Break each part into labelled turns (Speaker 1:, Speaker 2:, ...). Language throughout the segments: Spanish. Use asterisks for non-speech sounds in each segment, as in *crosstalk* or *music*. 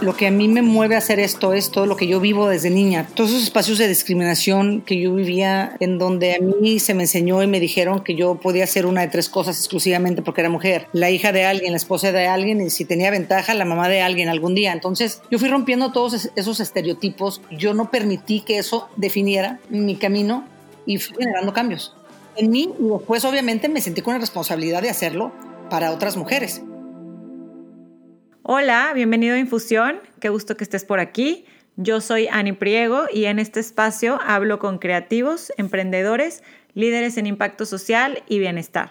Speaker 1: lo que a mí me mueve a hacer esto es todo lo que yo vivo desde niña. Todos esos espacios de discriminación que yo vivía, en donde a mí se me enseñó y me dijeron que yo podía hacer una de tres cosas exclusivamente porque era mujer. La hija de alguien, la esposa de alguien y si tenía ventaja, la mamá de alguien algún día. Entonces yo fui rompiendo todos esos estereotipos. Yo no permití que eso definiera mi camino y fui generando cambios en mí y después obviamente me sentí con la responsabilidad de hacerlo para otras mujeres.
Speaker 2: Hola, bienvenido a Infusión, qué gusto que estés por aquí. Yo soy Ani Priego y en este espacio hablo con creativos, emprendedores, líderes en impacto social y bienestar.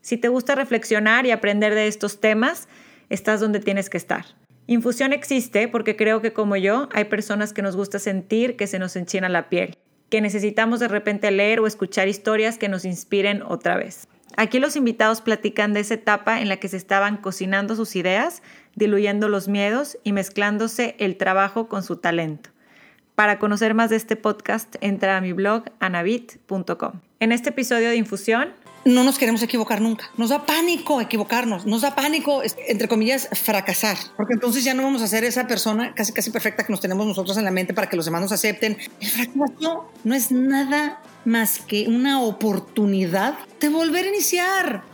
Speaker 2: Si te gusta reflexionar y aprender de estos temas, estás donde tienes que estar. Infusión existe porque creo que como yo hay personas que nos gusta sentir que se nos enchina la piel, que necesitamos de repente leer o escuchar historias que nos inspiren otra vez. Aquí los invitados platican de esa etapa en la que se estaban cocinando sus ideas, diluyendo los miedos y mezclándose el trabajo con su talento. Para conocer más de este podcast, entra a mi blog anabit.com. En este episodio de Infusión
Speaker 1: no nos queremos equivocar nunca. Nos da pánico equivocarnos, nos da pánico, entre comillas, fracasar, porque entonces ya no vamos a ser esa persona casi casi perfecta que nos tenemos nosotros en la mente para que los demás nos acepten. El fracaso no es nada más que una oportunidad de volver a iniciar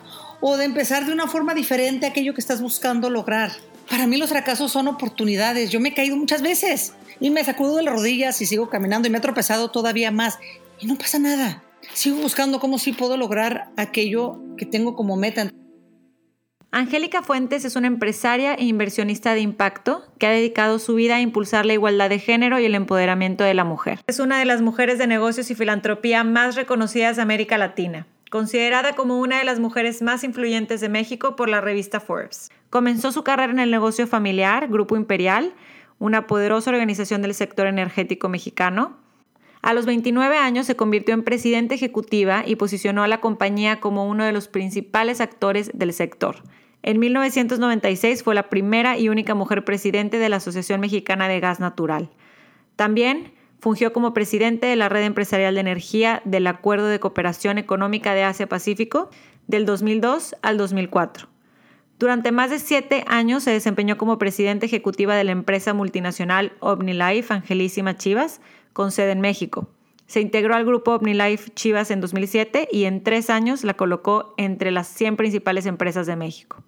Speaker 1: o de empezar de una forma diferente aquello que estás buscando lograr. Para mí los fracasos son oportunidades. Yo me he caído muchas veces y me sacudo de las rodillas y sigo caminando y me he tropezado todavía más y no pasa nada sigo buscando cómo sí puedo lograr aquello que tengo como meta.
Speaker 2: Angélica Fuentes es una empresaria e inversionista de impacto que ha dedicado su vida a impulsar la igualdad de género y el empoderamiento de la mujer. Es una de las mujeres de negocios y filantropía más reconocidas de América Latina, considerada como una de las mujeres más influyentes de México por la revista Forbes. Comenzó su carrera en el negocio familiar, Grupo Imperial, una poderosa organización del sector energético mexicano, a los 29 años se convirtió en presidenta ejecutiva y posicionó a la compañía como uno de los principales actores del sector. En 1996 fue la primera y única mujer presidente de la Asociación Mexicana de Gas Natural. También fungió como presidente de la Red Empresarial de Energía del Acuerdo de Cooperación Económica de Asia-Pacífico del 2002 al 2004. Durante más de siete años se desempeñó como presidenta ejecutiva de la empresa multinacional OmniLife Angelísima Chivas, con sede en México. Se integró al grupo OmniLife Chivas en 2007 y en tres años la colocó entre las 100 principales empresas de México.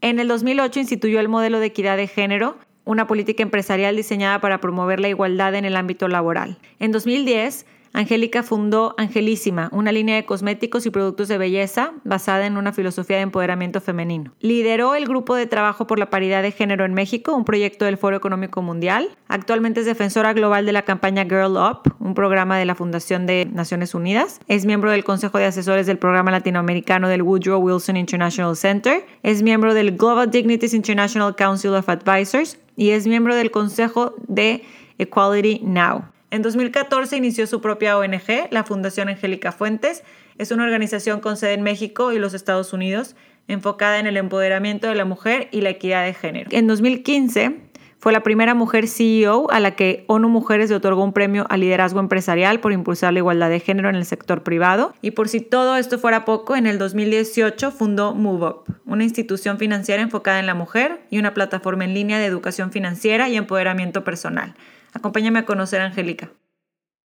Speaker 2: En el 2008 instituyó el modelo de equidad de género, una política empresarial diseñada para promover la igualdad en el ámbito laboral. En 2010 Angélica fundó Angelísima, una línea de cosméticos y productos de belleza basada en una filosofía de empoderamiento femenino. Lideró el Grupo de Trabajo por la Paridad de Género en México, un proyecto del Foro Económico Mundial. Actualmente es defensora global de la campaña Girl Up, un programa de la Fundación de Naciones Unidas. Es miembro del Consejo de Asesores del Programa Latinoamericano del Woodrow Wilson International Center. Es miembro del Global Dignities International Council of Advisors y es miembro del Consejo de Equality Now. En 2014 inició su propia ONG, la Fundación Angélica Fuentes. Es una organización con sede en México y los Estados Unidos, enfocada en el empoderamiento de la mujer y la equidad de género. En 2015 fue la primera mujer CEO a la que ONU Mujeres le otorgó un premio a liderazgo empresarial por impulsar la igualdad de género en el sector privado. Y por si todo esto fuera poco, en el 2018 fundó MoveUp, una institución financiera enfocada en la mujer y una plataforma en línea de educación financiera y empoderamiento personal. Acompáñame a conocer a Angélica.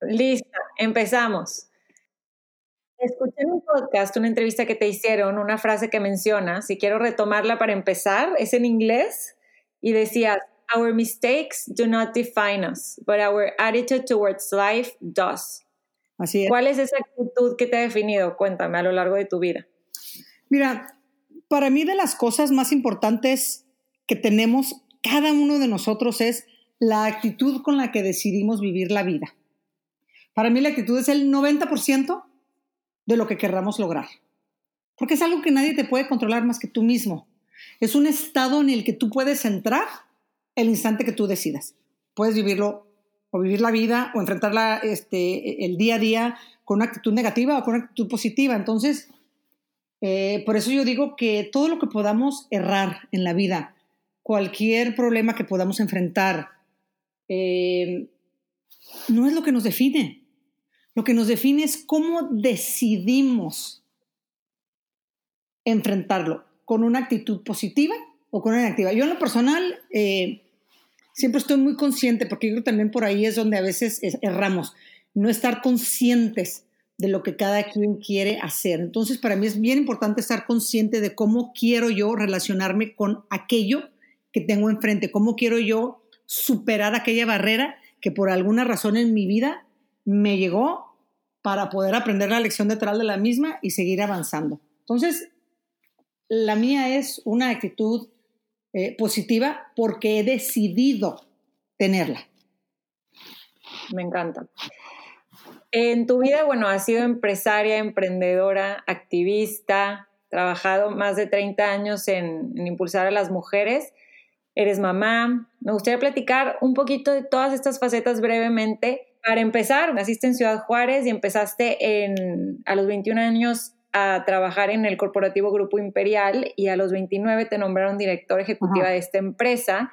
Speaker 2: Lista, empezamos. Escuché en un podcast una entrevista que te hicieron, una frase que mencionas, y quiero retomarla para empezar. Es en inglés y decías, Our mistakes do not define us, but our attitude towards life does. Así es. ¿Cuál es esa actitud que te ha definido? Cuéntame a lo largo de tu vida.
Speaker 1: Mira, para mí de las cosas más importantes que tenemos cada uno de nosotros es la actitud con la que decidimos vivir la vida. Para mí la actitud es el 90% de lo que querramos lograr, porque es algo que nadie te puede controlar más que tú mismo. Es un estado en el que tú puedes entrar el instante que tú decidas. Puedes vivirlo o vivir la vida o enfrentarla este, el día a día con una actitud negativa o con una actitud positiva. Entonces, eh, por eso yo digo que todo lo que podamos errar en la vida, cualquier problema que podamos enfrentar, eh, no es lo que nos define. Lo que nos define es cómo decidimos enfrentarlo, con una actitud positiva o con una negativa. Yo en lo personal eh, siempre estoy muy consciente, porque yo creo también por ahí es donde a veces erramos, no estar conscientes de lo que cada quien quiere hacer. Entonces, para mí es bien importante estar consciente de cómo quiero yo relacionarme con aquello que tengo enfrente, cómo quiero yo superar aquella barrera que por alguna razón en mi vida me llegó para poder aprender la lección detrás de la misma y seguir avanzando. Entonces, la mía es una actitud eh, positiva porque he decidido tenerla.
Speaker 2: Me encanta. En tu vida, bueno, has sido empresaria, emprendedora, activista, trabajado más de 30 años en, en, impulsar a las mujeres, eres mamá. Me gustaría platicar un poquito de todas estas facetas brevemente. Para empezar, naciste en Ciudad Juárez y empezaste en, a los 21 años a trabajar en el corporativo Grupo Imperial y a los 29 te nombraron directora ejecutiva de esta empresa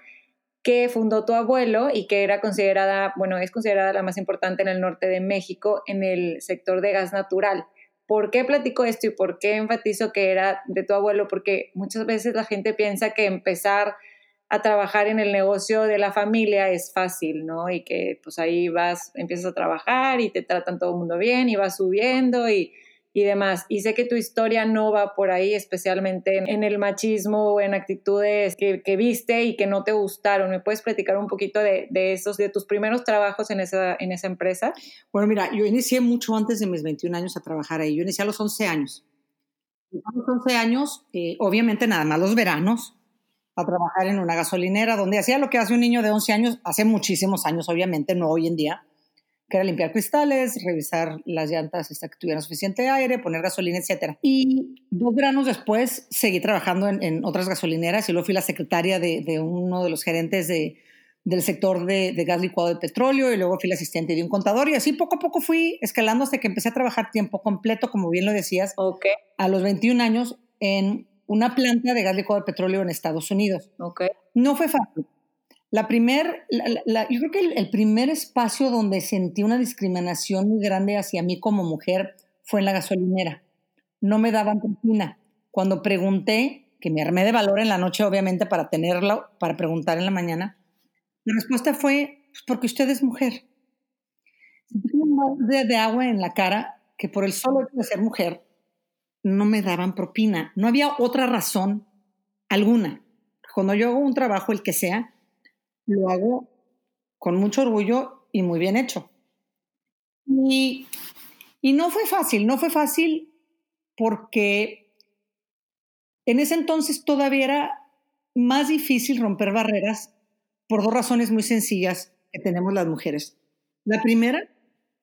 Speaker 2: que fundó tu abuelo y que era considerada, bueno, es considerada la más importante en el norte de México en el sector de gas natural. ¿Por qué platico esto y por qué enfatizo que era de tu abuelo? Porque muchas veces la gente piensa que empezar a trabajar en el negocio de la familia es fácil, ¿no? Y que pues ahí vas, empiezas a trabajar y te tratan todo el mundo bien y vas subiendo y y demás. Y sé que tu historia no va por ahí, especialmente en, el machismo o en actitudes que, viste y que no te gustaron. ¿Me puedes platicar un poquito de, esos, de tus primeros trabajos en esa, en esa empresa?
Speaker 1: Bueno, mira, yo inicié mucho antes de mis 21 años a trabajar ahí. Yo inicié a los 11 años. A los 11 años, eh, obviamente nada más los veranos, a trabajar en una gasolinera donde hacía lo que hace un niño de 11 años, hace muchísimos años, obviamente, no hoy en día que era limpiar cristales, revisar las llantas hasta que tuvieran suficiente aire, poner gasolina, etc. Y dos veranos después seguí trabajando en, otras gasolineras y luego fui la secretaria de, uno de los gerentes de, del sector de, gas licuado de petróleo y luego fui la asistente de un contador y así poco a poco fui escalando hasta que empecé a trabajar tiempo completo, como bien lo decías,
Speaker 2: okay.
Speaker 1: a los 21 años en una planta de gas licuado de petróleo en Estados Unidos.
Speaker 2: Okay.
Speaker 1: No fue fácil la primer, yo creo que el, primer espacio donde sentí una discriminación muy grande hacia mí como mujer fue en la gasolinera. No me daban propina. Cuando pregunté, que me armé de valor en la noche, obviamente, para tenerlo, para preguntar en la mañana, la respuesta fue, pues porque usted es mujer. De, de agua en la cara que por el solo hecho de ser mujer no me daban propina. No había otra razón alguna. Cuando yo hago un trabajo, el que sea, lo hago con mucho orgullo y muy bien hecho. Y, no fue fácil, no fue fácil porque en ese entonces todavía era más difícil romper barreras por dos razones muy sencillas que tenemos las mujeres. La primera,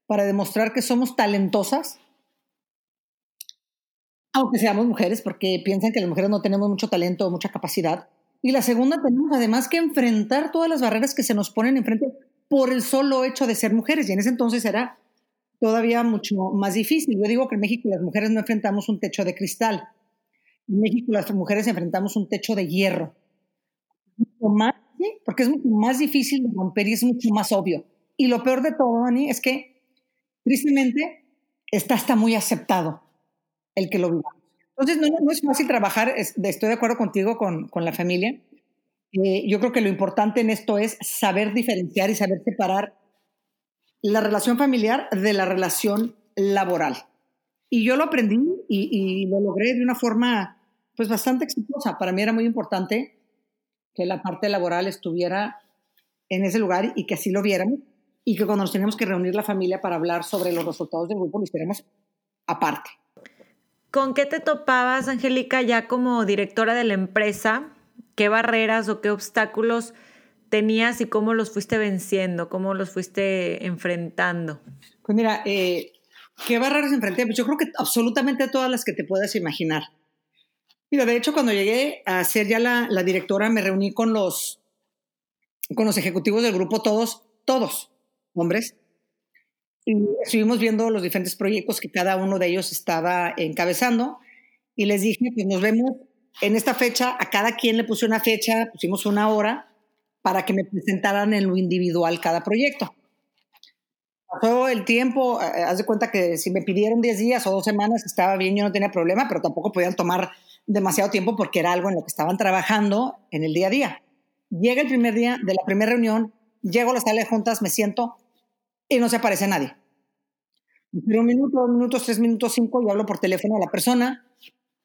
Speaker 1: para demostrar que somos talentosas, aunque seamos mujeres, porque piensan que las mujeres no tenemos mucho talento o mucha capacidad. Y la segunda, tenemos además que enfrentar todas las barreras que se nos ponen enfrente por el solo hecho de ser mujeres. Y en ese entonces era todavía mucho más difícil. Yo digo que en México las mujeres no enfrentamos un techo de cristal. En México las mujeres enfrentamos un techo de hierro. Porque es mucho más difícil de romper y es mucho más obvio. Y lo peor de todo, Ani, es que tristemente está hasta muy aceptado el que lo viva. Entonces, no, es fácil trabajar, estoy de acuerdo contigo con, la familia. Eh, yo creo que lo importante en esto es saber diferenciar y saber separar la relación familiar de la relación laboral. Y yo lo aprendí y, lo logré de una forma pues bastante exitosa. Para mí era muy importante que la parte laboral estuviera en ese lugar y que así lo viéramos y que cuando nos teníamos que reunir la familia para hablar sobre los resultados del grupo lo hiciéramos aparte.
Speaker 2: ¿Con qué te topabas, Angélica, ya como directora de la empresa? ¿Qué barreras o qué obstáculos tenías y cómo los fuiste venciendo? ¿Cómo los fuiste enfrentando?
Speaker 1: Pues mira, eh, ¿qué barreras enfrenté? Pues yo creo que absolutamente todas las que te puedas imaginar. Mira, de hecho, cuando llegué a ser ya la, la directora, me reuní con los, con los ejecutivos del grupo, todos, todos, hombres, y estuvimos viendo los diferentes proyectos que cada uno de ellos estaba encabezando y les dije, pues nos vemos en esta fecha, a cada quien le puse una fecha, pusimos una hora para que me presentaran en lo individual cada proyecto. Pasó el tiempo, eh, haz de cuenta que si me pidieron 10 días o dos semanas estaba bien, yo no tenía problema, pero tampoco podían tomar demasiado tiempo porque era algo en lo que estaban trabajando en el día a día. Llega el primer día de la primera reunión, llego a la sala de juntas, me siento y no se aparece nadie. Pero un minuto, dos minutos, tres minutos, cinco, y hablo por teléfono a la persona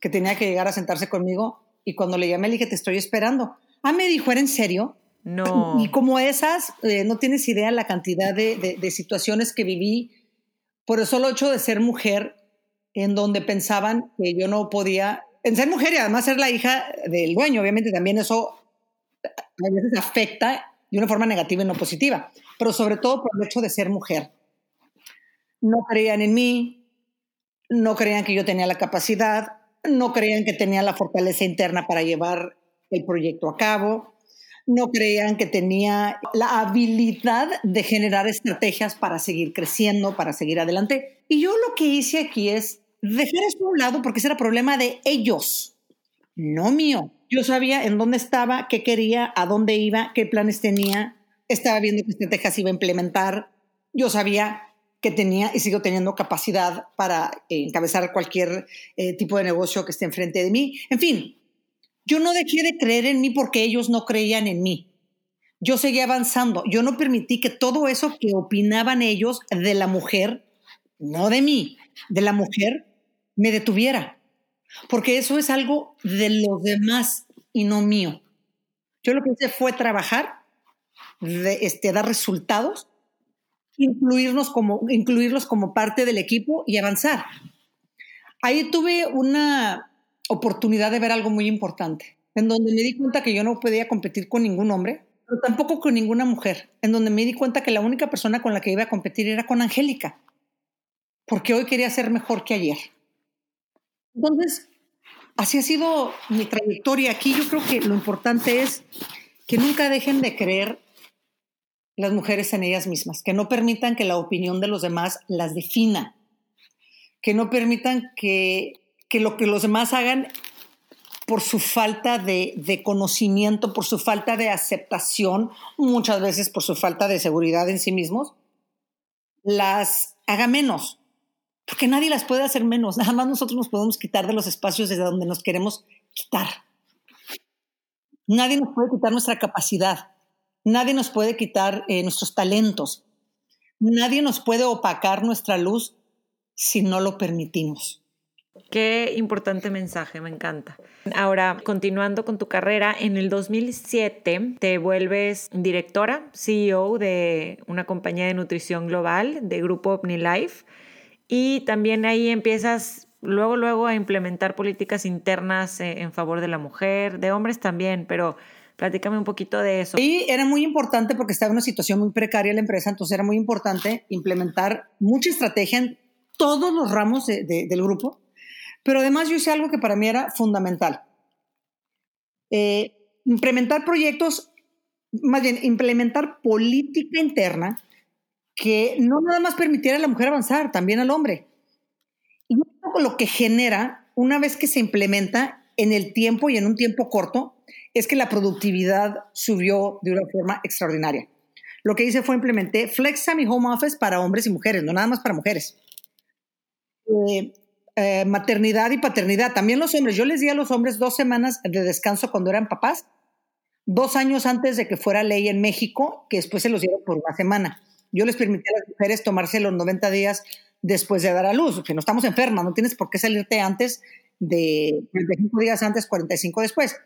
Speaker 1: que tenía que llegar a sentarse conmigo y cuando le llamé le dije, te estoy esperando. Ah, me dijo, ¿era en serio?
Speaker 2: No.
Speaker 1: Y como esas, eh, no tienes idea la cantidad de, de, situaciones que viví por el solo hecho de ser mujer, en donde pensaban que yo no podía, en ser mujer y además ser la hija del dueño, obviamente también eso a veces afecta de una forma negativa y no positiva, pero sobre todo por el hecho de ser mujer. No creían en mí, no creían que yo tenía la capacidad, no creían que tenía la fortaleza interna para llevar el proyecto a cabo, no creían que tenía la habilidad de generar estrategias para seguir creciendo, para seguir adelante. Y yo lo que hice aquí es dejar eso a un lado porque ese era problema de ellos, no mío. Yo sabía en dónde estaba, qué quería, a dónde iba, qué planes tenía, estaba viendo qué estrategias iba a implementar. Yo sabía que tenía y sigo teniendo capacidad para encabezar cualquier eh, tipo de negocio que esté enfrente de mí. En fin, yo no dejé de creer en mí porque ellos no creían en mí. Yo seguía avanzando. Yo no permití que todo eso que opinaban ellos de la mujer, no de mí, de la mujer, me detuviera porque eso es algo de los demás y no mío. Yo lo que hice fue trabajar, de, este, dar resultados, incluirnos como, incluirlos como parte del equipo y avanzar. Ahí tuve una oportunidad de ver algo muy importante, en donde me di cuenta que yo no podía competir con ningún hombre, pero tampoco con ninguna mujer, en donde me di cuenta que la única persona con la que iba a competir era con Angélica, porque hoy quería ser mejor que ayer. Entonces, así ha sido mi trayectoria aquí. Yo creo que lo importante es que nunca dejen de creer las mujeres en ellas mismas, que no permitan que la opinión de los demás las defina, que no permitan que, lo que los demás hagan por su falta de, de, conocimiento, por su falta de aceptación, muchas veces por su falta de seguridad en sí mismos, las haga menos porque nadie las puede hacer menos, nada más nosotros nos podemos quitar de los espacios desde donde nos queremos quitar. Nadie nos puede quitar nuestra capacidad, nadie nos puede quitar eh, nuestros talentos, nadie nos puede opacar nuestra luz si no lo permitimos.
Speaker 2: Qué importante mensaje, me encanta. Ahora, continuando con tu carrera, en el 2007 te vuelves directora, CEO de una compañía de nutrición global, de Grupo OmniLife. Y también ahí empiezas luego, luego a implementar políticas internas eh, en favor de la mujer, de hombres también, pero platícame un poquito de eso.
Speaker 1: Y era muy importante porque estaba en una situación muy precaria la empresa, entonces era muy importante implementar mucha estrategia en todos los ramos del grupo, pero además yo hice algo que para mí era fundamental. Eh, implementar proyectos, más bien implementar política interna que no nada más permitiera a la mujer avanzar, también al hombre. Y lo que genera, una vez que se implementa en el tiempo y en un tiempo corto, es que la productividad subió de una forma extraordinaria. Lo que hice fue implementé Flexam y Home Office para hombres y mujeres, no nada más para mujeres. Eh, eh, maternidad y paternidad, también los hombres. Yo les di a los hombres dos semanas de descanso cuando eran papás, dos años antes de que fuera ley en México, que después se los dieron por una semana. Yo les permití a las mujeres tomarse los 90 días después de dar a luz, que no estamos enfermas, no tienes por qué salirte antes de 45 días antes, 45 después.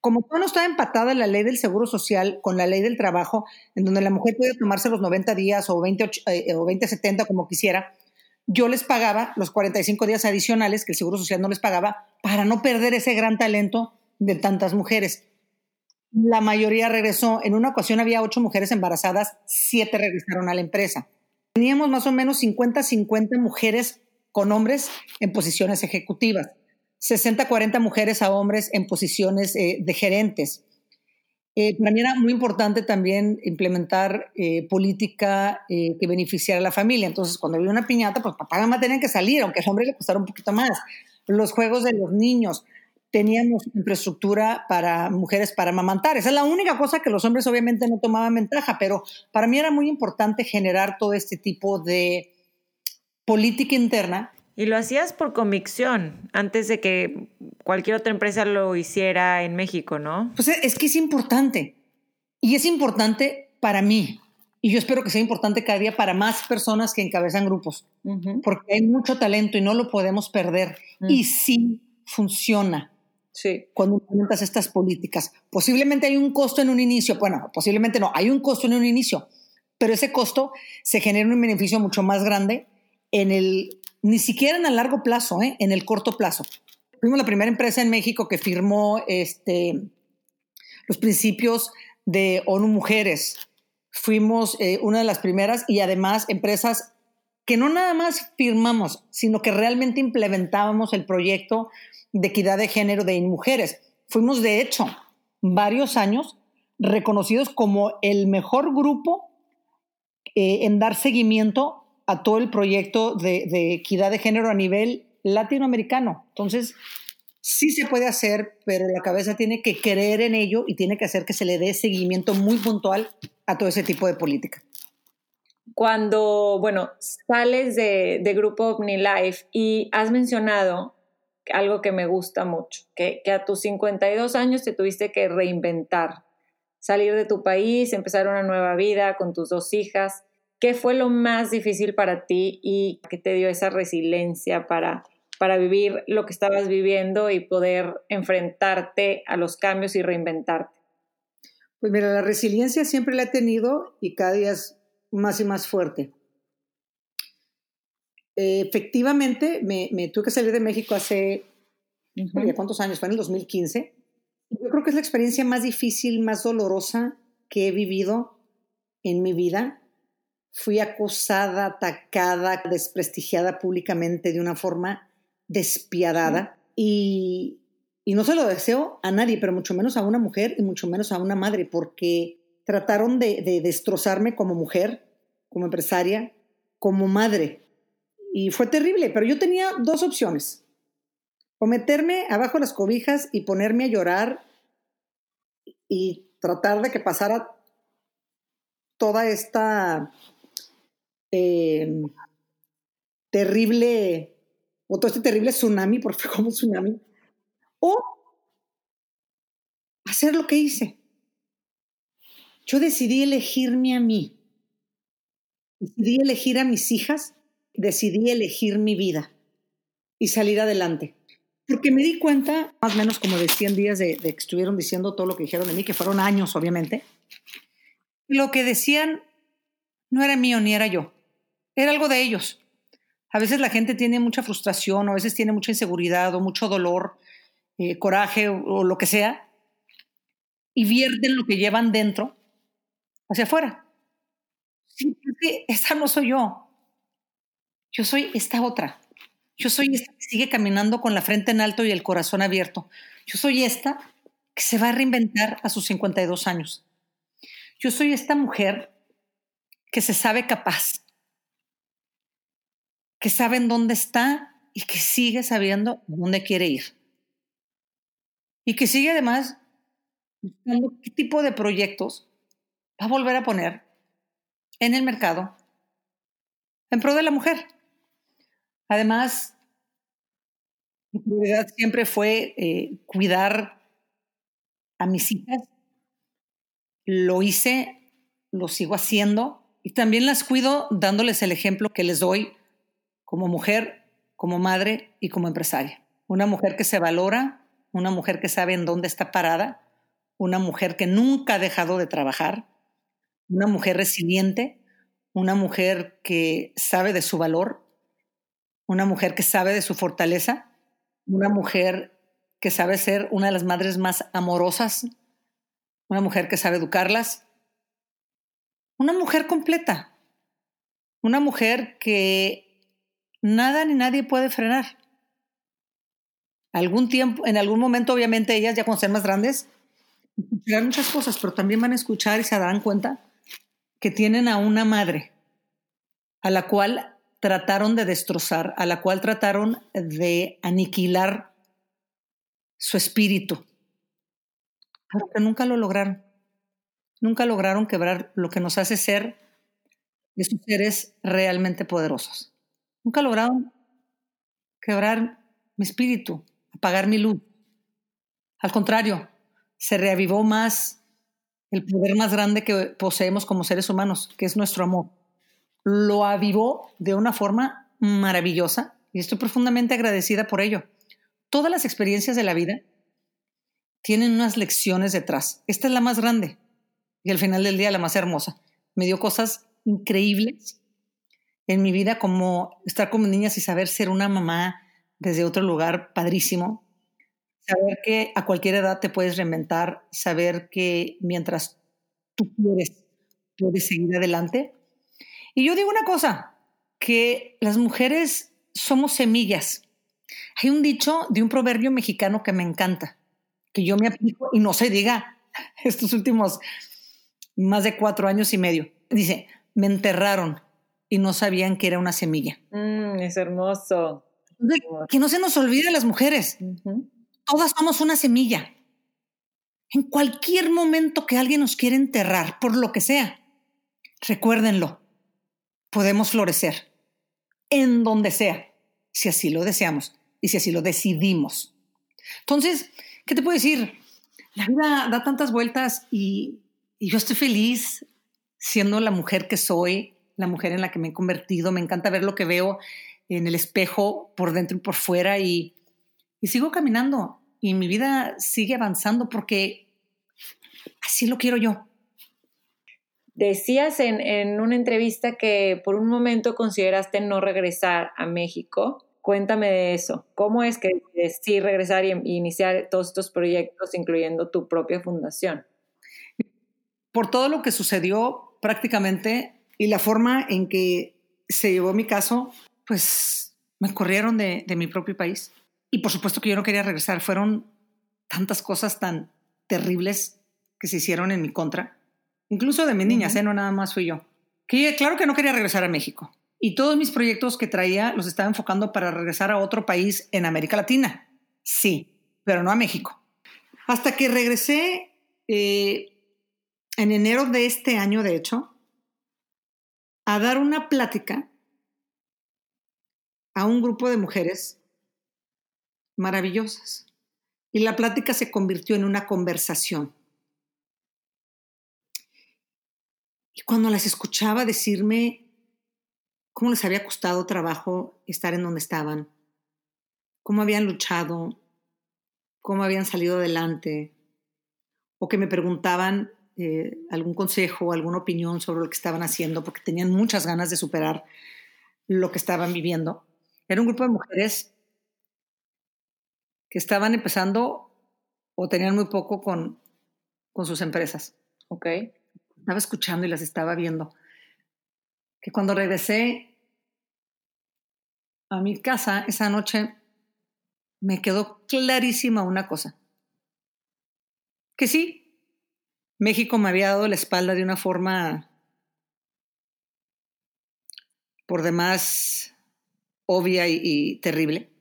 Speaker 1: Como todo no estaba empatada la ley del seguro social con la ley del trabajo, en donde la mujer puede tomarse los 90 días o 20, eh, o 20 70 como quisiera, yo les pagaba los 45 días adicionales que el seguro social no les pagaba para no perder ese gran talento de tantas mujeres la mayoría regresó. En una ocasión había ocho mujeres embarazadas, siete regresaron a la empresa. Teníamos más o menos 50-50 mujeres con hombres en posiciones ejecutivas, 60-40 mujeres a hombres en posiciones eh, de gerentes. Eh, para mí era muy importante también implementar eh, política que beneficiara a la familia. Entonces, cuando había una piñata, pues papá y mamá tenían que salir, aunque al hombre le costara un poquito más. Los juegos de los niños, teníamos infraestructura para mujeres para amamantar. Esa es la única cosa que los hombres obviamente no tomaban ventaja, pero para mí era muy importante generar todo este tipo de política interna.
Speaker 2: Y lo hacías por convicción, antes de que cualquier otra empresa lo hiciera en México, ¿no?
Speaker 1: Pues es que es importante. Y es importante para mí, y yo espero que sea importante cada día para más personas que encabezan grupos, porque hay mucho talento y no lo podemos perder. Mm. Y sí funciona.
Speaker 2: Sí.
Speaker 1: Cuando implementas estas políticas. Posiblemente hay un costo en un inicio, bueno, posiblemente no, hay un costo en un inicio, pero ese costo se genera un beneficio mucho más grande en el, ni siquiera en el largo plazo, ¿eh? en el corto plazo. Fuimos la primera empresa en México que firmó este, los principios de ONU Mujeres, fuimos eh, una de las primeras y además empresas que no nada más firmamos, sino que realmente implementábamos el proyecto de equidad de género de mujeres. Fuimos, de hecho, varios años reconocidos como el mejor grupo eh, en dar seguimiento a todo el proyecto de, de, equidad de género a nivel latinoamericano. Entonces, sí se puede hacer, pero la cabeza tiene que creer en ello y tiene que hacer que se le dé seguimiento muy puntual a todo ese tipo de política.
Speaker 2: Cuando, bueno, sales de, de Grupo OmniLife y has mencionado algo que me gusta mucho, que, que a tus 52 años te tuviste que reinventar, salir de tu país, empezar una nueva vida con tus dos hijas. ¿Qué fue lo más difícil para ti y qué te dio esa resiliencia para, para vivir lo que estabas viviendo y poder enfrentarte a los cambios y reinventarte?
Speaker 1: Pues mira, la resiliencia siempre la he tenido y cada día es más y más fuerte. efectivamente, me, tuve que salir de México hace, ¿cuántos años? Fue en el 2015. Yo creo que es la experiencia más difícil, más dolorosa que he vivido en mi vida. Fui acosada, atacada, desprestigiada públicamente de una forma despiadada. Y y no se lo deseo a nadie, pero mucho menos a una mujer y mucho menos a una madre, porque trataron de, destrozarme como mujer, como empresaria, como madre. Y fue terrible, pero yo tenía dos opciones. O meterme abajo las cobijas y ponerme a llorar y tratar de que pasara toda esta eh, terrible, o todo este terrible tsunami, *laughs* porque fue como un tsunami, o hacer lo que hice. Yo decidí elegirme a mí. Decidí elegir a mis hijas, decidí elegir mi vida y salir adelante. Porque me di cuenta, más o menos como de 100 días de, que estuvieron diciendo todo lo que dijeron de mí, que fueron años, obviamente, lo que decían no era mío ni era yo, era algo de ellos. A veces la gente tiene mucha frustración, a veces tiene mucha inseguridad o mucho dolor eh, coraje o, lo que sea, y vierten lo que llevan dentro hacia afuera. esa no soy yo. Yo soy esta otra. Yo soy esta que sigue caminando con la frente en alto y el corazón abierto. Yo soy esta que se va a reinventar a sus 52 años. Yo soy esta mujer que se sabe capaz, que sabe en dónde está y que sigue sabiendo dónde quiere ir y que sigue además buscando qué tipo de proyectos a volver a poner en el mercado en pro de la mujer. Además, mi prioridad siempre fue eh, cuidar a mis hijas. Lo hice, lo sigo haciendo y también las cuido dándoles el ejemplo que les doy como mujer, como madre y como empresaria. Una mujer que se valora, una mujer que sabe en dónde está parada, una mujer que nunca ha dejado de trabajar, una mujer resiliente, una mujer que sabe de su valor, una mujer que sabe de su fortaleza, una mujer que sabe ser una de las madres más amorosas, una mujer que sabe educarlas, una mujer completa, una mujer que nada ni nadie puede frenar. Algún tiempo, en algún momento, obviamente, ellas ya cuando sean más grandes, escucharán muchas cosas, pero también van a escuchar y se darán cuenta que tienen a una madre a la cual trataron de destrozar, a la cual trataron de aniquilar su espíritu, pero que nunca lo lograron. Nunca lograron quebrar lo que nos hace ser esos seres realmente poderosos. Nunca lograron quebrar mi espíritu, apagar mi luz. Al contrario, se reavivó más el poder más grande que poseemos como seres humanos, que es nuestro amor. Lo avivó de una forma maravillosa y estoy profundamente agradecida por ello. Todas las experiencias de la vida tienen unas lecciones detrás. Esta es la más grande y al final del día la más hermosa. Me dio cosas increíbles en mi vida como estar con niñas y saber ser una mamá desde otro lugar padrísimo. Saber que a cualquier edad te puedes reinventar, saber que mientras tú quieres, puedes seguir adelante. Y yo digo una cosa, que las mujeres somos semillas. Hay un dicho de un proverbio mexicano que me encanta, que yo me aplico y no se diga *laughs* estos últimos más de cuatro años y medio. Dice, me enterraron y no sabían que era una semilla.
Speaker 2: Mm, es hermoso.
Speaker 1: que no se nos olvide las mujeres. Todas somos una semilla. En cualquier momento que alguien nos quiera enterrar, por lo que sea, recuérdenlo, podemos florecer en donde sea, si así lo deseamos y si así lo decidimos. Entonces, ¿qué te puedo decir? La vida da tantas vueltas y, y yo estoy feliz siendo la mujer que soy, la mujer en la que me he convertido. Me encanta ver lo que veo en el espejo por dentro y por fuera y, y sigo caminando y mi vida sigue avanzando porque así lo quiero yo.
Speaker 2: Decías en, en, una entrevista que por un momento consideraste no regresar a México. Cuéntame de eso. ¿Cómo es que sí regresar y, y iniciar todos estos proyectos, incluyendo tu propia fundación?
Speaker 1: Por todo lo que sucedió prácticamente y la forma en que se llevó mi caso, pues me corrieron de, de mi propio país. Y por supuesto que yo no quería regresar. Fueron tantas cosas tan terribles que se hicieron en mi contra incluso de mis niñas, ¿eh? no nada más fui yo. Que claro que no quería regresar a México. Y todos mis proyectos que traía los estaba enfocando para regresar a otro país en América Latina. Sí, pero no a México. Hasta que regresé eh, en enero de este año, de hecho, a dar una plática a un grupo de mujeres maravillosas. Y la plática se convirtió en una conversación. Y cuando las escuchaba decirme cómo les había costado trabajo estar en donde estaban, cómo habían luchado, cómo habían salido adelante, o que me preguntaban eh, algún consejo alguna opinión sobre lo que estaban haciendo, porque tenían muchas ganas de superar lo que estaban viviendo. Era un grupo de mujeres que estaban empezando o tenían muy poco con, con sus empresas.
Speaker 2: Ok.
Speaker 1: Estaba escuchando y las estaba viendo, que cuando regresé a mi casa esa noche, me quedó clarísima una cosa, que sí, México me había dado la espalda de una forma por demás obvia y, y terrible,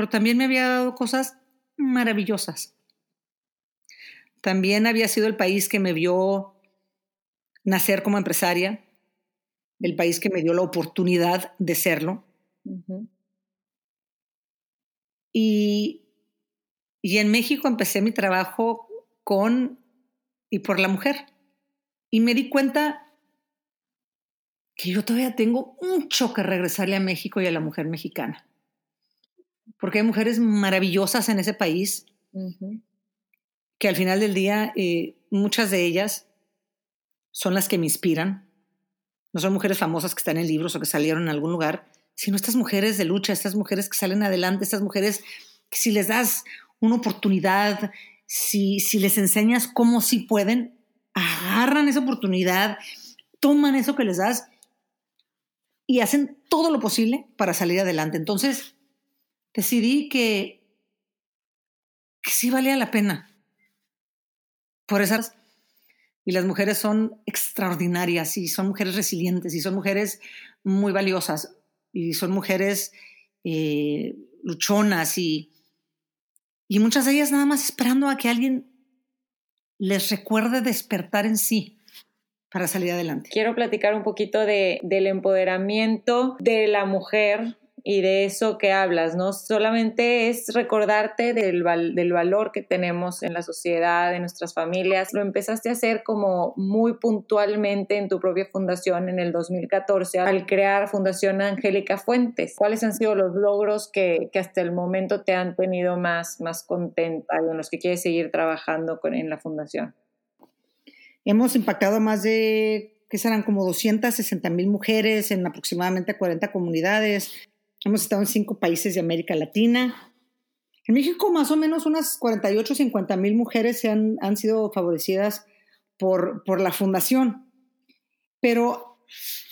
Speaker 1: pero también me había dado cosas maravillosas. También había sido el país que me vio nacer como empresaria, el país que me dio la oportunidad de serlo. y, y en México empecé mi trabajo con y por la mujer. Y me di cuenta que yo todavía tengo mucho que regresarle a México y a la mujer mexicana. Porque hay mujeres maravillosas en ese país que al final del día eh, muchas de ellas son las que me inspiran. No son mujeres famosas que están en libros o que salieron en algún lugar, sino estas mujeres de lucha, estas mujeres que salen adelante, estas mujeres que si les das una oportunidad, si, si les enseñas cómo sí pueden, agarran esa oportunidad, toman eso que les das y hacen todo lo posible para salir adelante. Entonces, decidí que, sí valía la pena por esas. Y las mujeres son extraordinarias y son mujeres resilientes y son mujeres muy valiosas y son mujeres eh, luchonas y, y muchas de ellas nada más esperando a que alguien les recuerde despertar en sí para salir adelante.
Speaker 2: Quiero platicar un poquito de, del empoderamiento de la mujer y de eso que hablas, ¿no? Solamente es recordarte del, del, valor que tenemos en la sociedad, en nuestras familias. Lo empezaste a hacer como muy puntualmente en tu propia fundación en el 2014 al crear Fundación Angélica Fuentes. ¿Cuáles han sido los logros que, que hasta el momento te han tenido más, más contenta y en los que quieres seguir trabajando con, en la fundación?
Speaker 1: Hemos impactado más de que serán como 260 mil mujeres en aproximadamente 40 comunidades. Hemos estado en cinco países de América Latina. En México, más o menos unas 48 o 50 mil mujeres se han, han sido favorecidas por, por la fundación. Pero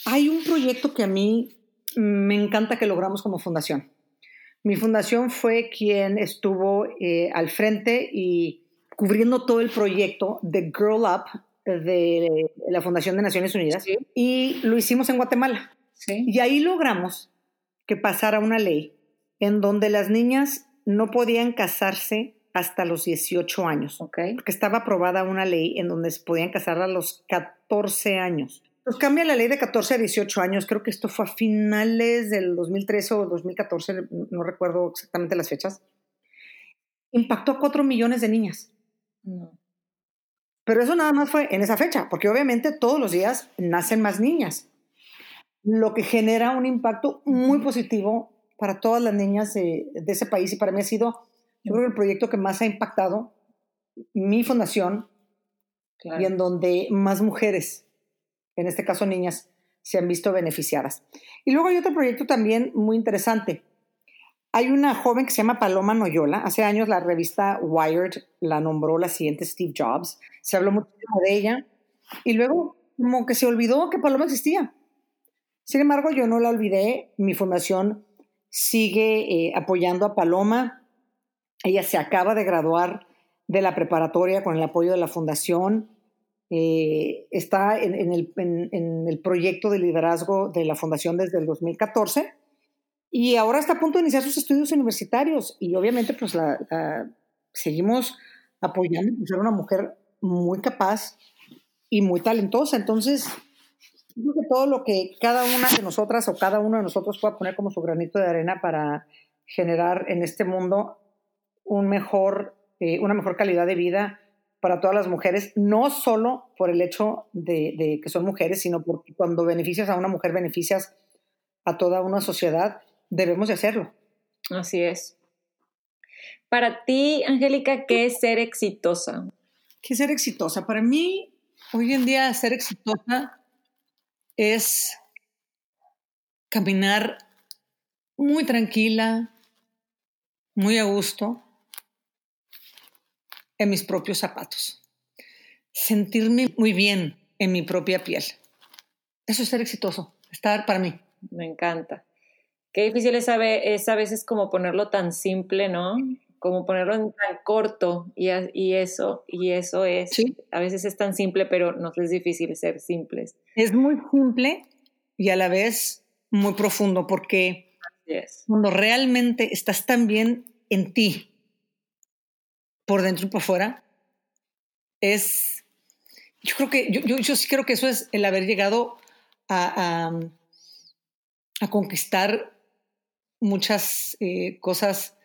Speaker 1: hay un proyecto que a mí me encanta que logramos como fundación. Mi fundación fue quien estuvo eh, al frente y cubriendo todo el proyecto de Girl Up de la Fundación de Naciones Unidas y lo hicimos en Guatemala. Y ahí logramos que pasara una ley en donde las niñas no podían casarse hasta los 18 años. Porque estaba aprobada una ley en donde se podían casar a los 14 años. Pues cambia la ley de 14 a 18 años. Creo que esto fue a finales del 2013 o 2014, no recuerdo exactamente las fechas. Impactó a 4 millones de niñas. Pero eso nada más fue en esa fecha, porque obviamente todos los días nacen más niñas lo que genera un impacto muy positivo para todas las niñas de, ese país y para mí ha sido, yo creo, el proyecto que más ha impactado mi fundación y en donde más mujeres, en este caso niñas, se han visto beneficiadas. Y luego hay otro proyecto también muy interesante. Hay una joven que se llama Paloma Noyola. Hace años la revista Wired la nombró la siguiente Steve Jobs. Se habló mucho de ella. Y luego como que se olvidó que Paloma existía. Sin embargo, yo no la olvidé. Mi fundación sigue eh, apoyando a Paloma. Ella se acaba de graduar de la preparatoria con el apoyo de la fundación. Eh, está en, el, proyecto de liderazgo de la fundación desde el 2014 y ahora está a punto de iniciar sus estudios universitarios y obviamente pues la, seguimos apoyando, pues era una mujer muy capaz y muy talentosa. Entonces, creo que todo lo que cada una de nosotras o cada uno de nosotros pueda poner como su granito de arena para generar en este mundo un mejor, eh, una mejor calidad de vida para todas las mujeres, no solo por el hecho de, que son mujeres, sino porque cuando beneficias a una mujer, beneficias a toda una sociedad, debemos de hacerlo.
Speaker 2: Así es. Para ti, Angélica, ¿qué es ser exitosa?
Speaker 1: ¿Qué es ser exitosa? Para mí, hoy en día, ser exitosa es caminar muy tranquila, muy a gusto, en mis propios zapatos. Sentirme muy bien en mi propia piel. Eso es ser exitoso, estar para mí.
Speaker 2: Me encanta. Qué difícil es a, veces como ponerlo tan simple, ¿no? Como ponerlo en tan corto y, y eso, y eso es. ¿Sí? A veces es tan simple, pero nos es difícil ser simples.
Speaker 1: Es muy simple y a la vez muy profundo porque cuando realmente estás tan bien en ti, por dentro y por fuera, es, yo creo que, yo, yo, sí creo que eso es el haber llegado a, a, conquistar muchas eh, cosas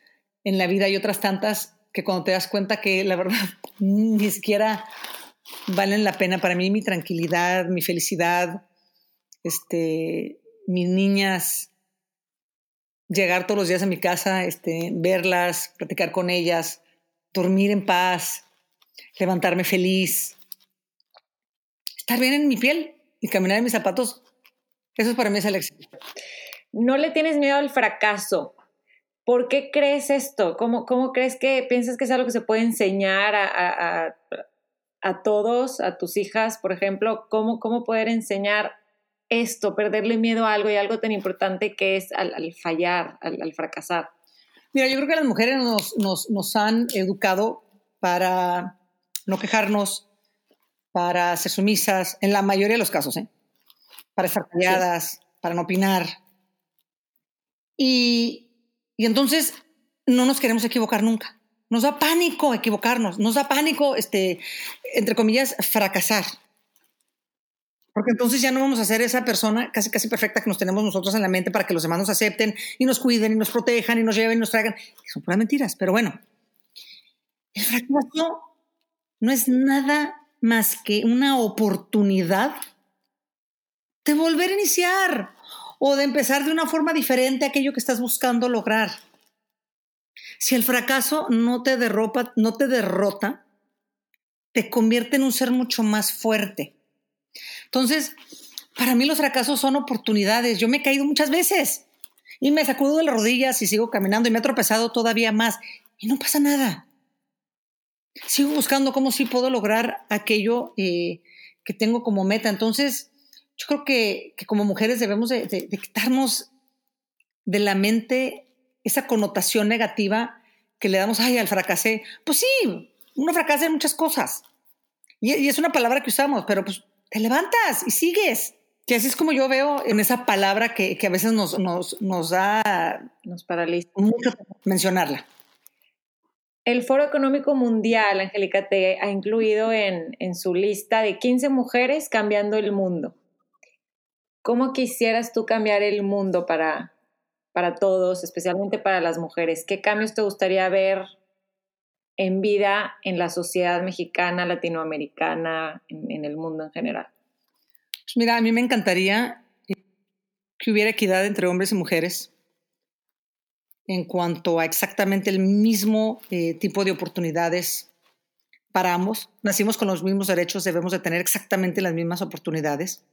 Speaker 1: en la vida y otras tantas que cuando te das cuenta que la verdad *laughs* ni siquiera valen la pena para mí mi tranquilidad, mi felicidad, este, mis niñas, llegar todos los días a mi casa, este, verlas, platicar con ellas, dormir en paz, levantarme feliz, estar bien en mi piel y caminar en mis zapatos, eso es para mí es el éxito.
Speaker 2: No le tienes miedo al fracaso. ¿Por qué crees esto? ¿Cómo, cómo crees que piensas que es algo que se puede enseñar a, a todos, a tus hijas, por ejemplo, cómo, cómo poder enseñar esto, perderle miedo a algo y algo tan importante que es al, fallar, al, fracasar?
Speaker 1: Mira, yo creo que las mujeres nos, nos, nos, han educado para no quejarnos, para ser sumisas, en la mayoría de los casos, ¿eh? para estar calladas, para no opinar. Y, y entonces no nos queremos equivocar nunca. Nos da pánico equivocarnos, nos da pánico, este, entre comillas, fracasar. Porque entonces ya no vamos a ser esa persona casi casi perfecta que nos tenemos nosotros en la mente para que los demás nos acepten y nos cuiden y nos protejan y nos lleven y nos traigan. Son puras mentiras, pero bueno. El fracaso no es nada más que una oportunidad de volver a iniciar o de empezar de una forma diferente aquello que estás buscando lograr. Si el fracaso no te derropa, no te derrota, te convierte en un ser mucho más fuerte. Entonces, para mí los fracasos son oportunidades. Yo me he caído muchas veces y me sacudo de las rodillas y sigo caminando y me he tropezado todavía más y no pasa nada. Sigo buscando cómo sí puedo lograr aquello eh, que tengo como meta. Entonces, yo creo que, como mujeres debemos de, quitarnos de la mente esa connotación negativa que le damos, ay, al fracasé. Pues sí, uno fracasa en muchas cosas. Y, es una palabra que usamos, pero pues te levantas y sigues. Que así es como yo veo en esa palabra que, a veces nos, nos, nos da...
Speaker 2: Nos paraliza.
Speaker 1: Mucho mencionarla.
Speaker 2: El Foro Económico Mundial, Angélica, te ha incluido en, en su lista de 15 mujeres cambiando el mundo. ¿Cómo quisieras tú cambiar el mundo para, para todos, especialmente para las mujeres? ¿Qué cambios te gustaría ver en vida en la sociedad mexicana, latinoamericana, en, el mundo en general?
Speaker 1: Pues mira, a mí me encantaría que hubiera equidad entre hombres y mujeres en cuanto a exactamente el mismo eh, tipo de oportunidades para ambos. Nacimos con los mismos derechos, debemos de tener exactamente las mismas oportunidades.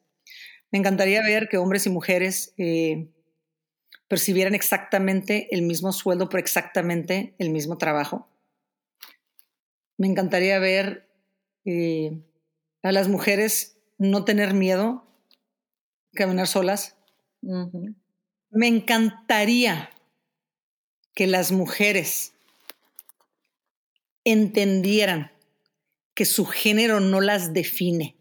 Speaker 1: Me encantaría ver que hombres y mujeres eh, percibieran exactamente el mismo sueldo por exactamente el mismo trabajo. Me encantaría ver eh, a las mujeres no tener miedo, caminar solas. Me encantaría que las mujeres entendieran que su género no las define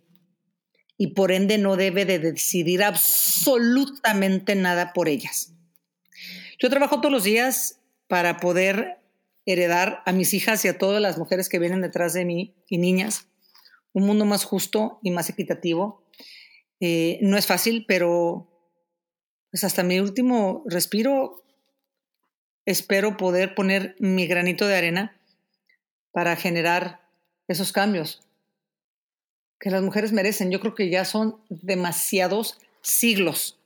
Speaker 1: y por ende no debe de decidir absolutamente nada por ellas. Yo trabajo todos los días para poder heredar a mis hijas y a todas las mujeres que vienen detrás de mí y niñas un mundo más justo y más equitativo. Eh, no es fácil, pero pues hasta mi último respiro espero poder poner mi granito de arena para generar esos cambios que las mujeres merecen. Yo creo que ya son demasiados siglos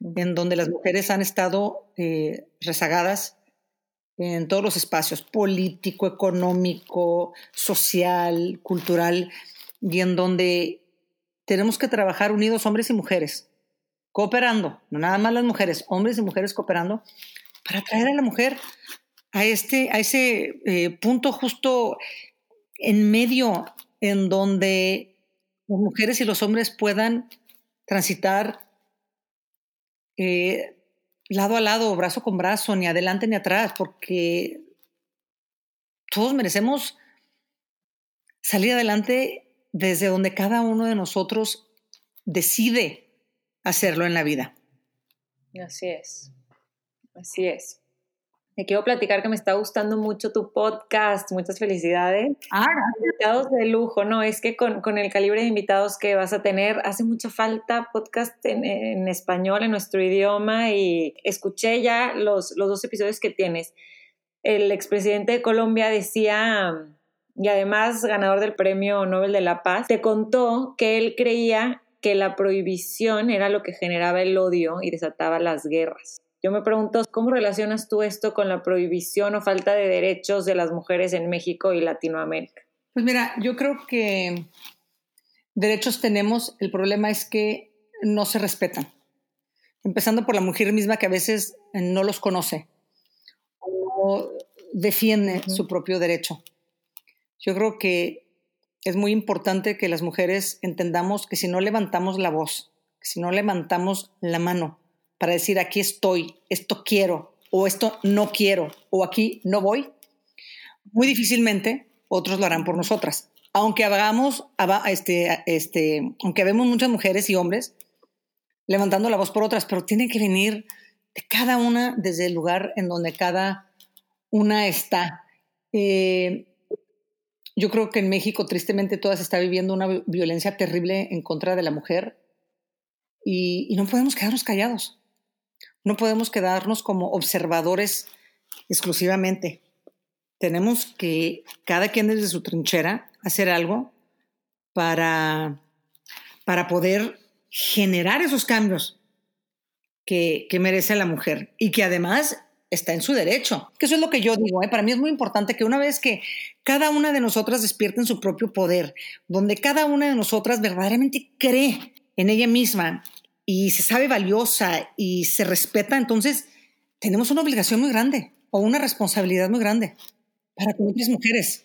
Speaker 1: en donde las mujeres han estado eh, rezagadas en todos los espacios, político, económico, social, cultural, y en donde tenemos que trabajar unidos hombres y mujeres, cooperando, no nada más las mujeres, hombres y mujeres cooperando, para traer a la mujer a, este, a ese eh, punto justo en medio en donde las mujeres y los hombres puedan transitar eh, lado a lado, brazo con brazo, ni adelante ni atrás, porque todos merecemos salir adelante desde donde cada uno de nosotros decide hacerlo en la vida.
Speaker 2: Así es, así es. Te quiero platicar que me está gustando mucho tu podcast. Muchas felicidades.
Speaker 1: Ah,
Speaker 2: Invitados de lujo, ¿no? Es que con, con, el calibre de invitados que vas a tener, hace mucha falta podcast en, en español, en nuestro idioma, y escuché ya los, los dos episodios que tienes. El expresidente de Colombia decía, y además ganador del Premio Nobel de la Paz, te contó que él creía que la prohibición era lo que generaba el odio y desataba las guerras. Yo me pregunto, ¿cómo relacionas tú esto con la prohibición o falta de derechos de las mujeres en México y Latinoamérica?
Speaker 1: Pues mira, yo creo que derechos tenemos, el problema es que no se respetan. Empezando por la mujer misma que a veces no los conoce o defiende su propio derecho. Yo creo que es muy importante que las mujeres entendamos que si no levantamos la voz, si no levantamos la mano, para decir aquí estoy, esto quiero o esto no quiero o aquí no voy, muy difícilmente otros lo harán por nosotras. Aunque hagamos, este, este, aunque vemos muchas mujeres y hombres levantando la voz por otras, pero tiene que venir de cada una desde el lugar en donde cada una está. Eh, Yo creo que en México, tristemente, todas está viviendo una violencia terrible en contra de la mujer y, y no podemos quedarnos callados. No podemos quedarnos como observadores exclusivamente. Tenemos que, cada quien desde su trinchera, hacer algo para, para poder generar esos cambios que, que merece la mujer y que además está en su derecho. Que eso es lo que yo digo. ¿eh? Para mí es muy importante que una vez que cada una de nosotras despierte en su propio poder, donde cada una de nosotras verdaderamente cree en ella misma y se sabe valiosa y se respeta, entonces tenemos una obligación muy grande o una responsabilidad muy grande para con otras mujeres,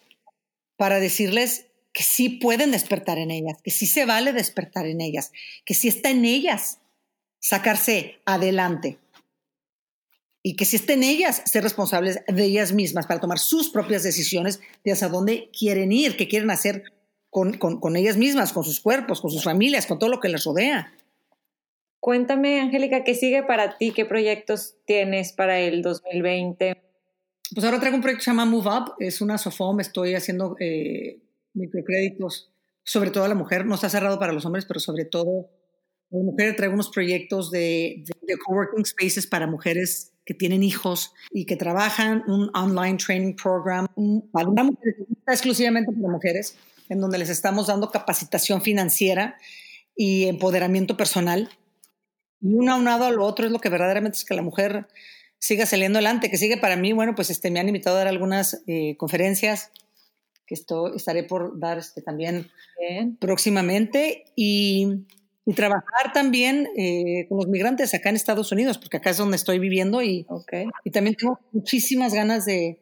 Speaker 1: para decirles que sí pueden despertar en ellas, que sí se vale despertar en ellas, que sí está en ellas sacarse adelante y que si estén ellas ser responsables de ellas mismas para tomar sus propias decisiones de hacia dónde quieren ir, qué quieren hacer con, con, ellas mismas, con sus cuerpos, con sus familias, con todo lo que les rodea.
Speaker 2: Cuéntame, Angélica, ¿qué sigue para ti? ¿Qué proyectos tienes para el 2020?
Speaker 1: Pues ahora traigo un proyecto que se llama Move Up, es una SOFOM, estoy haciendo eh, microcréditos, sobre todo a la mujer, no está cerrado para los hombres, pero sobre todo a la mujer traigo unos proyectos de, de, de coworking spaces para mujeres que tienen hijos y que trabajan un online training program para mujeres, exclusivamente para mujeres, en donde les estamos dando capacitación financiera y empoderamiento personal. Y uno aunado a lo otro es lo que verdaderamente es que la mujer siga saliendo adelante, que sigue para mí, bueno, pues este, me han invitado a dar algunas eh, conferencias que esto, estaré por dar este, también próximamente y y trabajar también eh, con los migrantes acá en Estados Unidos, porque acá es donde estoy viviendo y, y también tengo muchísimas ganas de,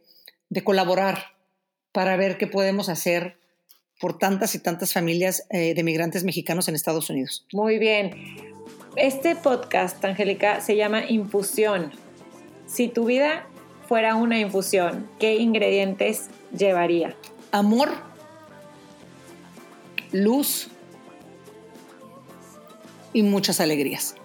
Speaker 1: de, colaborar para ver qué podemos hacer por tantas y tantas familias eh, de migrantes mexicanos en Estados Unidos.
Speaker 2: Muy bien. Este podcast, Angélica, se llama Infusión. Si tu vida fuera una infusión, ¿qué ingredientes llevaría?
Speaker 1: Amor, luz, y muchas alegrías.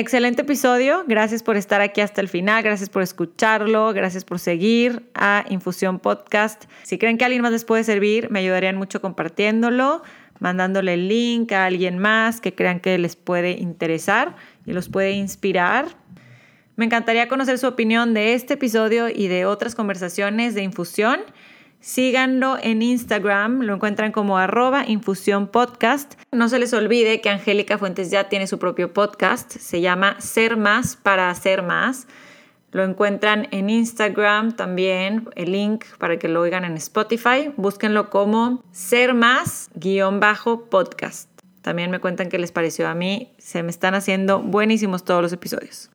Speaker 2: Excelente episodio, gracias por estar aquí hasta el final, gracias por escucharlo, gracias por seguir a Infusión Podcast. Si creen que a alguien más les puede servir, me ayudarían mucho compartiéndolo, mandándole el link a alguien más que crean que les puede interesar y los puede inspirar. Me encantaría conocer su opinión de este episodio y de otras conversaciones de infusión. Síganlo en Instagram, lo encuentran como arroba infusión podcast. No se les olvide que Angélica Fuentes ya tiene su propio podcast, se llama Ser Más para Hacer Más. Lo encuentran en Instagram también, el link para que lo oigan en Spotify. Búsquenlo como Ser Más guion bajo podcast. También me cuentan qué les pareció a mí. Se me están haciendo buenísimos todos los episodios.